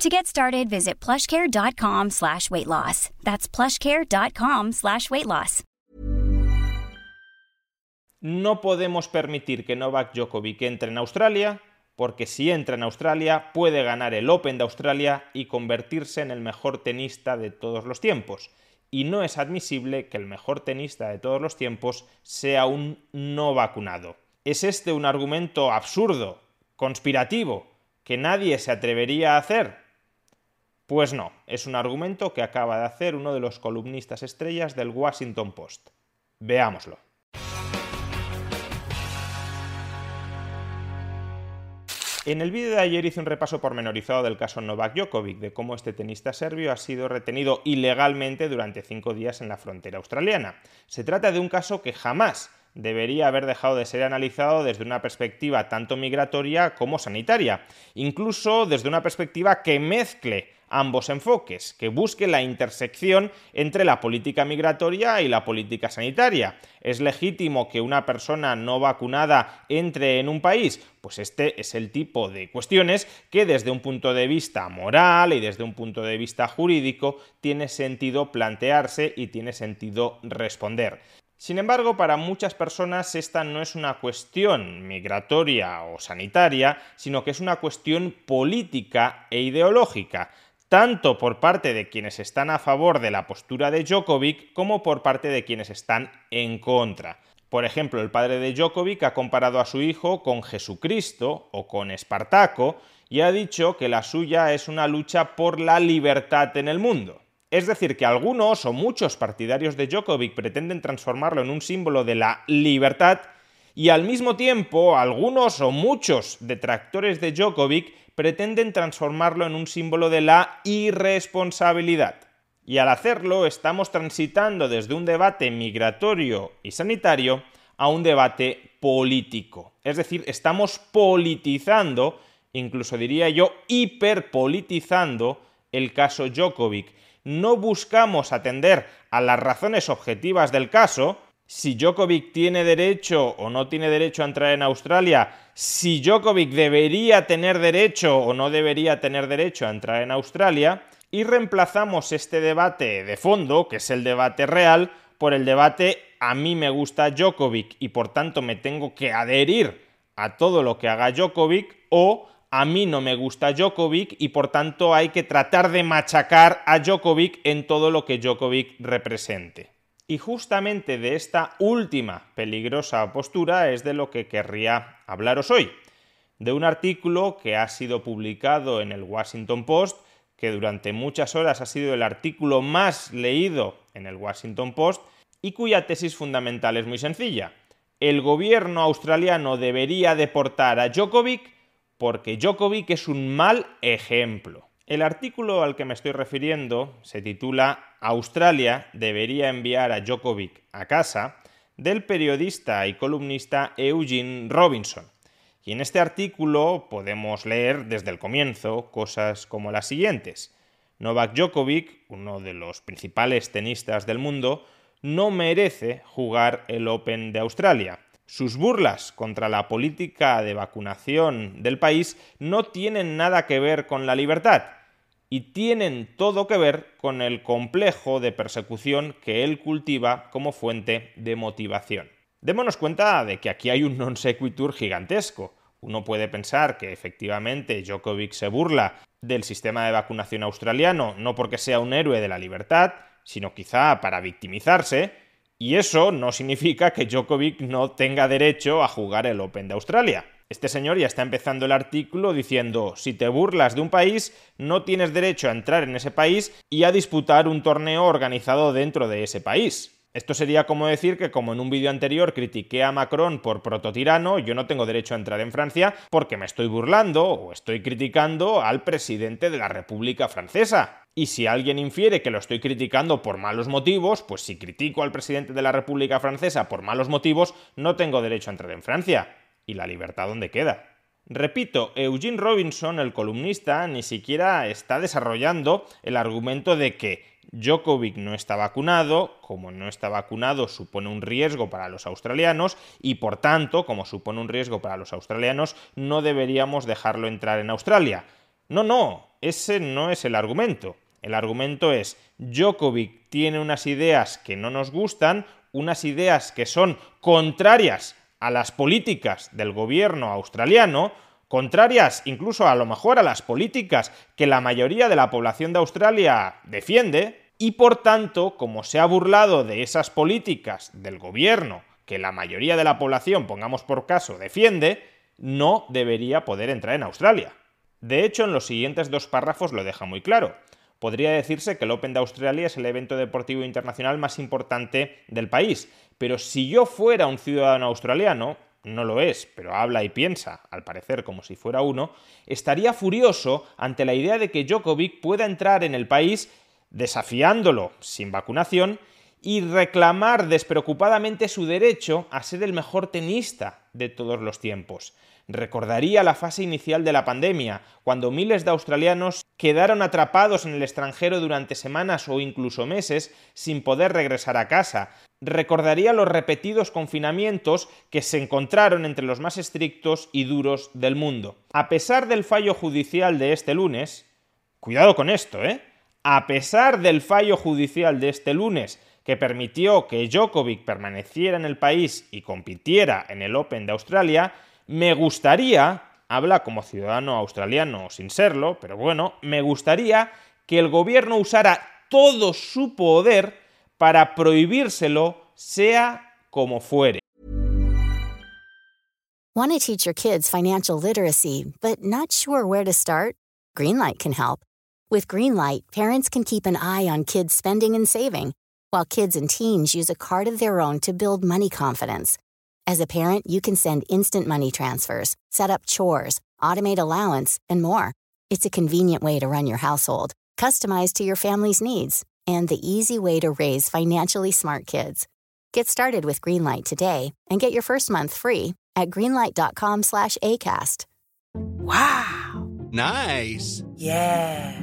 To get started, visit plushcare.com slash weight loss. That's plushcare.com slash weight loss. No podemos permitir que Novak Djokovic entre en Australia, porque si entra en Australia puede ganar el Open de Australia y convertirse en el mejor tenista de todos los tiempos. Y no es admisible que el mejor tenista de todos los tiempos sea un no vacunado. ¿Es este un argumento absurdo, conspirativo, que nadie se atrevería a hacer? Pues no, es un argumento que acaba de hacer uno de los columnistas estrellas del Washington Post. Veámoslo. En el vídeo de ayer hice un repaso pormenorizado del caso Novak Djokovic, de cómo este tenista serbio ha sido retenido ilegalmente durante cinco días en la frontera australiana. Se trata de un caso que jamás debería haber dejado de ser analizado desde una perspectiva tanto migratoria como sanitaria, incluso desde una perspectiva que mezcle ambos enfoques, que busque la intersección entre la política migratoria y la política sanitaria. ¿Es legítimo que una persona no vacunada entre en un país? Pues este es el tipo de cuestiones que desde un punto de vista moral y desde un punto de vista jurídico tiene sentido plantearse y tiene sentido responder. Sin embargo, para muchas personas esta no es una cuestión migratoria o sanitaria, sino que es una cuestión política e ideológica tanto por parte de quienes están a favor de la postura de Djokovic como por parte de quienes están en contra. Por ejemplo, el padre de Djokovic ha comparado a su hijo con Jesucristo o con Espartaco y ha dicho que la suya es una lucha por la libertad en el mundo. Es decir, que algunos o muchos partidarios de Djokovic pretenden transformarlo en un símbolo de la libertad y al mismo tiempo algunos o muchos detractores de Djokovic pretenden transformarlo en un símbolo de la irresponsabilidad. Y al hacerlo estamos transitando desde un debate migratorio y sanitario a un debate político. Es decir, estamos politizando, incluso diría yo, hiperpolitizando el caso Djokovic. No buscamos atender a las razones objetivas del caso, si Djokovic tiene derecho o no tiene derecho a entrar en Australia, si Djokovic debería tener derecho o no debería tener derecho a entrar en Australia, y reemplazamos este debate de fondo, que es el debate real, por el debate a mí me gusta Djokovic y por tanto me tengo que adherir a todo lo que haga Djokovic o a mí no me gusta Djokovic y por tanto hay que tratar de machacar a Djokovic en todo lo que Djokovic represente. Y justamente de esta última peligrosa postura es de lo que querría hablaros hoy, de un artículo que ha sido publicado en el Washington Post, que durante muchas horas ha sido el artículo más leído en el Washington Post y cuya tesis fundamental es muy sencilla. El gobierno australiano debería deportar a Djokovic porque Djokovic es un mal ejemplo. El artículo al que me estoy refiriendo se titula Australia debería enviar a Djokovic a casa del periodista y columnista Eugene Robinson. Y en este artículo podemos leer desde el comienzo cosas como las siguientes. Novak Djokovic, uno de los principales tenistas del mundo, no merece jugar el Open de Australia. Sus burlas contra la política de vacunación del país no tienen nada que ver con la libertad, y tienen todo que ver con el complejo de persecución que él cultiva como fuente de motivación. Démonos cuenta de que aquí hay un non sequitur gigantesco. Uno puede pensar que efectivamente Djokovic se burla del sistema de vacunación australiano no porque sea un héroe de la libertad, sino quizá para victimizarse, y eso no significa que Djokovic no tenga derecho a jugar el Open de Australia. Este señor ya está empezando el artículo diciendo, si te burlas de un país, no tienes derecho a entrar en ese país y a disputar un torneo organizado dentro de ese país. Esto sería como decir que como en un vídeo anterior critiqué a Macron por prototirano, yo no tengo derecho a entrar en Francia porque me estoy burlando o estoy criticando al presidente de la República Francesa. Y si alguien infiere que lo estoy criticando por malos motivos, pues si critico al presidente de la República Francesa por malos motivos, no tengo derecho a entrar en Francia. ¿Y la libertad dónde queda? Repito, Eugene Robinson, el columnista, ni siquiera está desarrollando el argumento de que Djokovic no está vacunado, como no está vacunado supone un riesgo para los australianos y por tanto, como supone un riesgo para los australianos, no deberíamos dejarlo entrar en Australia. No, no, ese no es el argumento. El argumento es Djokovic tiene unas ideas que no nos gustan, unas ideas que son contrarias a las políticas del gobierno australiano, contrarias incluso a lo mejor a las políticas que la mayoría de la población de Australia defiende, y por tanto, como se ha burlado de esas políticas del gobierno que la mayoría de la población, pongamos por caso, defiende, no debería poder entrar en Australia. De hecho, en los siguientes dos párrafos lo deja muy claro. Podría decirse que el Open de Australia es el evento deportivo internacional más importante del país, pero si yo fuera un ciudadano australiano, no lo es, pero habla y piensa, al parecer como si fuera uno, estaría furioso ante la idea de que Djokovic pueda entrar en el país desafiándolo sin vacunación y reclamar despreocupadamente su derecho a ser el mejor tenista de todos los tiempos. Recordaría la fase inicial de la pandemia, cuando miles de australianos quedaron atrapados en el extranjero durante semanas o incluso meses sin poder regresar a casa. Recordaría los repetidos confinamientos que se encontraron entre los más estrictos y duros del mundo. A pesar del fallo judicial de este lunes, cuidado con esto, ¿eh? A pesar del fallo judicial de este lunes que permitió que Djokovic permaneciera en el país y compitiera en el Open de Australia, me gustaría, habla como ciudadano australiano sin serlo, pero bueno, me gustaría que el gobierno usara todo su poder para prohibírselo, sea como fuere. Want to teach your kids financial literacy, but not sure where to start? Greenlight can help. With Greenlight, parents can keep an eye on kids' spending and saving, while kids and teens use a card of their own to build money confidence. As a parent, you can send instant money transfers, set up chores, automate allowance, and more. It's a convenient way to run your household, customized to your family's needs, and the easy way to raise financially smart kids. Get started with Greenlight today and get your first month free at greenlight.com/acast. Wow. Nice. Yeah.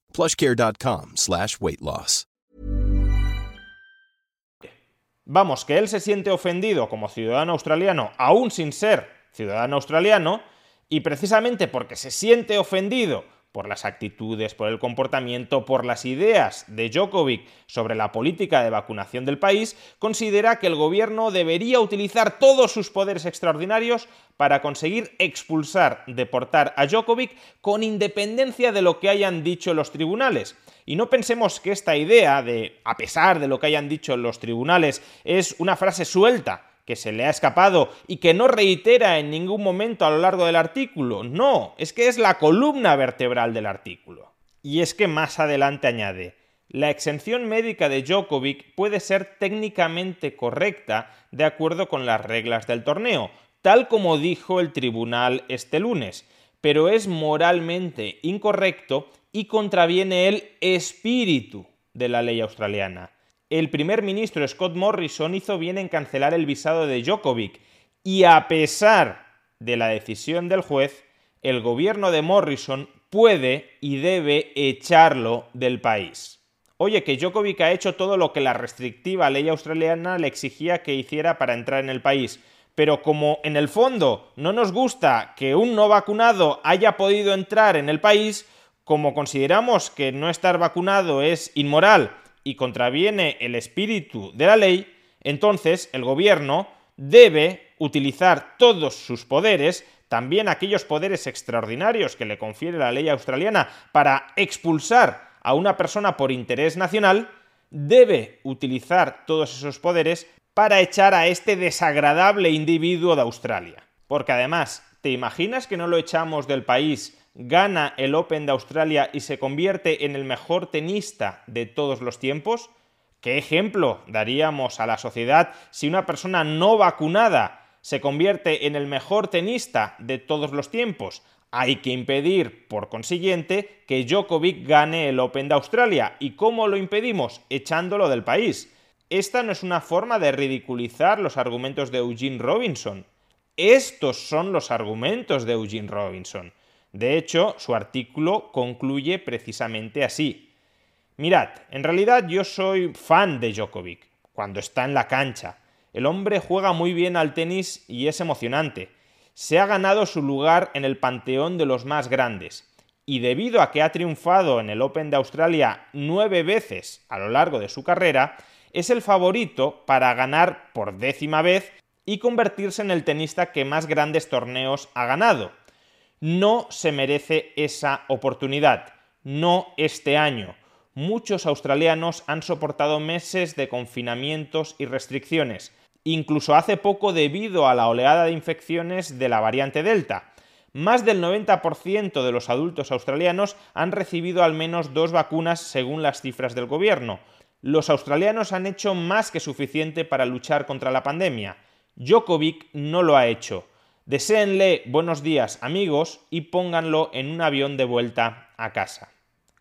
plushcare.com slash weight loss. Vamos, que él se siente ofendido como ciudadano australiano, aún sin ser ciudadano australiano, y precisamente porque se siente ofendido por las actitudes, por el comportamiento, por las ideas de Djokovic sobre la política de vacunación del país, considera que el gobierno debería utilizar todos sus poderes extraordinarios para conseguir expulsar, deportar a Djokovic con independencia de lo que hayan dicho los tribunales. Y no pensemos que esta idea de, a pesar de lo que hayan dicho los tribunales, es una frase suelta que se le ha escapado y que no reitera en ningún momento a lo largo del artículo. No, es que es la columna vertebral del artículo. Y es que más adelante añade, la exención médica de Djokovic puede ser técnicamente correcta de acuerdo con las reglas del torneo, tal como dijo el tribunal este lunes, pero es moralmente incorrecto y contraviene el espíritu de la ley australiana el primer ministro Scott Morrison hizo bien en cancelar el visado de Djokovic y a pesar de la decisión del juez, el gobierno de Morrison puede y debe echarlo del país. Oye, que Djokovic ha hecho todo lo que la restrictiva ley australiana le exigía que hiciera para entrar en el país. Pero como en el fondo no nos gusta que un no vacunado haya podido entrar en el país, como consideramos que no estar vacunado es inmoral y contraviene el espíritu de la ley, entonces el gobierno debe utilizar todos sus poderes, también aquellos poderes extraordinarios que le confiere la ley australiana para expulsar a una persona por interés nacional, debe utilizar todos esos poderes para echar a este desagradable individuo de Australia. Porque además, ¿te imaginas que no lo echamos del país, gana el Open de Australia y se convierte en el mejor tenista de todos los tiempos? ¿Qué ejemplo daríamos a la sociedad si una persona no vacunada se convierte en el mejor tenista de todos los tiempos? Hay que impedir, por consiguiente, que Djokovic gane el Open de Australia. ¿Y cómo lo impedimos? Echándolo del país. Esta no es una forma de ridiculizar los argumentos de Eugene Robinson. Estos son los argumentos de Eugene Robinson. De hecho, su artículo concluye precisamente así. Mirad, en realidad yo soy fan de Djokovic, cuando está en la cancha. El hombre juega muy bien al tenis y es emocionante. Se ha ganado su lugar en el panteón de los más grandes. Y debido a que ha triunfado en el Open de Australia nueve veces a lo largo de su carrera, es el favorito para ganar por décima vez y convertirse en el tenista que más grandes torneos ha ganado. No se merece esa oportunidad, no este año. Muchos australianos han soportado meses de confinamientos y restricciones, incluso hace poco debido a la oleada de infecciones de la variante Delta. Más del 90% de los adultos australianos han recibido al menos dos vacunas según las cifras del gobierno, los australianos han hecho más que suficiente para luchar contra la pandemia. Djokovic no lo ha hecho. Deseenle buenos días amigos y pónganlo en un avión de vuelta a casa.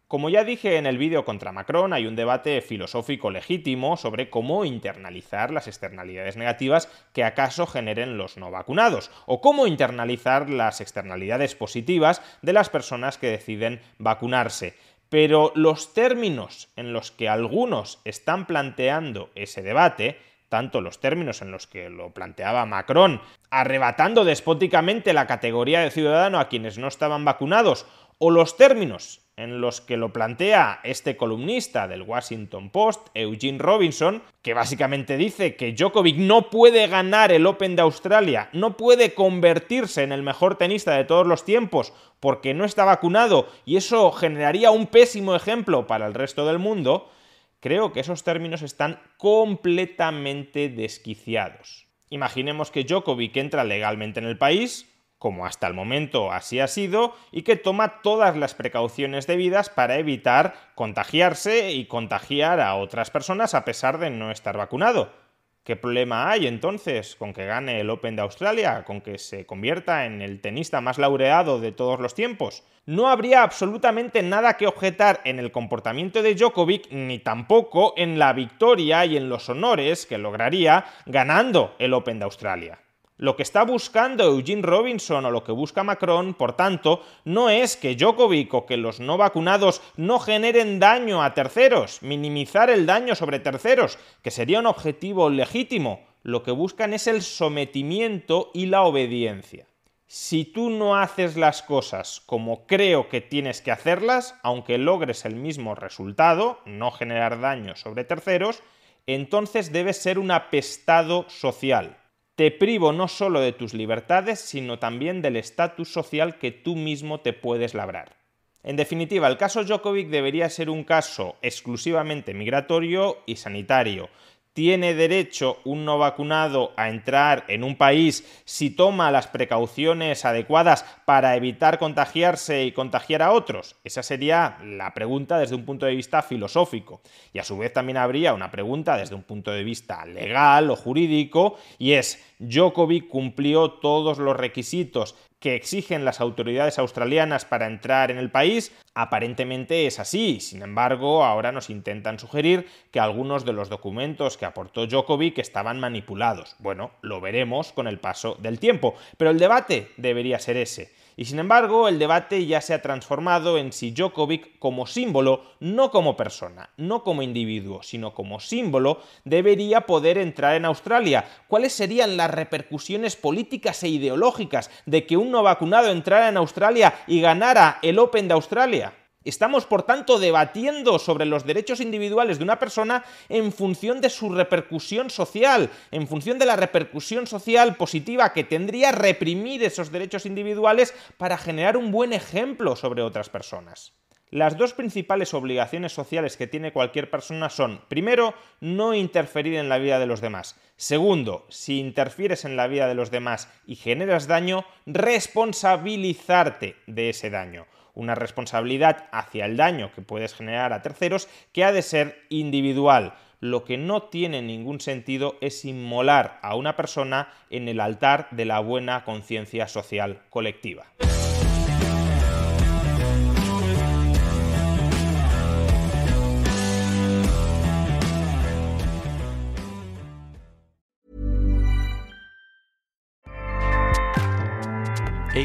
Como ya dije en el vídeo contra Macron, hay un debate filosófico legítimo sobre cómo internalizar las externalidades negativas que acaso generen los no vacunados, o cómo internalizar las externalidades positivas de las personas que deciden vacunarse. Pero los términos en los que algunos están planteando ese debate, tanto los términos en los que lo planteaba Macron, arrebatando despóticamente la categoría de ciudadano a quienes no estaban vacunados, o los términos en los que lo plantea este columnista del Washington Post, Eugene Robinson, que básicamente dice que Djokovic no puede ganar el Open de Australia, no puede convertirse en el mejor tenista de todos los tiempos porque no está vacunado y eso generaría un pésimo ejemplo para el resto del mundo, creo que esos términos están completamente desquiciados. Imaginemos que Djokovic entra legalmente en el país, como hasta el momento así ha sido, y que toma todas las precauciones debidas para evitar contagiarse y contagiar a otras personas a pesar de no estar vacunado. ¿Qué problema hay entonces con que gane el Open de Australia, con que se convierta en el tenista más laureado de todos los tiempos? No habría absolutamente nada que objetar en el comportamiento de Djokovic, ni tampoco en la victoria y en los honores que lograría ganando el Open de Australia. Lo que está buscando Eugene Robinson o lo que busca Macron, por tanto, no es que Djokovic o que los no vacunados no generen daño a terceros, minimizar el daño sobre terceros, que sería un objetivo legítimo. Lo que buscan es el sometimiento y la obediencia. Si tú no haces las cosas como creo que tienes que hacerlas, aunque logres el mismo resultado, no generar daño sobre terceros, entonces debes ser un apestado social te privo no solo de tus libertades, sino también del estatus social que tú mismo te puedes labrar. En definitiva, el caso Djokovic debería ser un caso exclusivamente migratorio y sanitario, ¿Tiene derecho un no vacunado a entrar en un país si toma las precauciones adecuadas para evitar contagiarse y contagiar a otros? Esa sería la pregunta desde un punto de vista filosófico. Y a su vez también habría una pregunta desde un punto de vista legal o jurídico y es Djokovic cumplió todos los requisitos que exigen las autoridades australianas para entrar en el país, aparentemente es así. Sin embargo, ahora nos intentan sugerir que algunos de los documentos que aportó Djokovic estaban manipulados. Bueno, lo veremos con el paso del tiempo, pero el debate debería ser ese. Y sin embargo, el debate ya se ha transformado en si Djokovic como símbolo, no como persona, no como individuo, sino como símbolo, debería poder entrar en Australia. ¿Cuáles serían las repercusiones políticas e ideológicas de que un no vacunado entrara en Australia y ganara el Open de Australia? Estamos, por tanto, debatiendo sobre los derechos individuales de una persona en función de su repercusión social, en función de la repercusión social positiva que tendría reprimir esos derechos individuales para generar un buen ejemplo sobre otras personas. Las dos principales obligaciones sociales que tiene cualquier persona son, primero, no interferir en la vida de los demás. Segundo, si interfieres en la vida de los demás y generas daño, responsabilizarte de ese daño una responsabilidad hacia el daño que puedes generar a terceros que ha de ser individual. Lo que no tiene ningún sentido es inmolar a una persona en el altar de la buena conciencia social colectiva.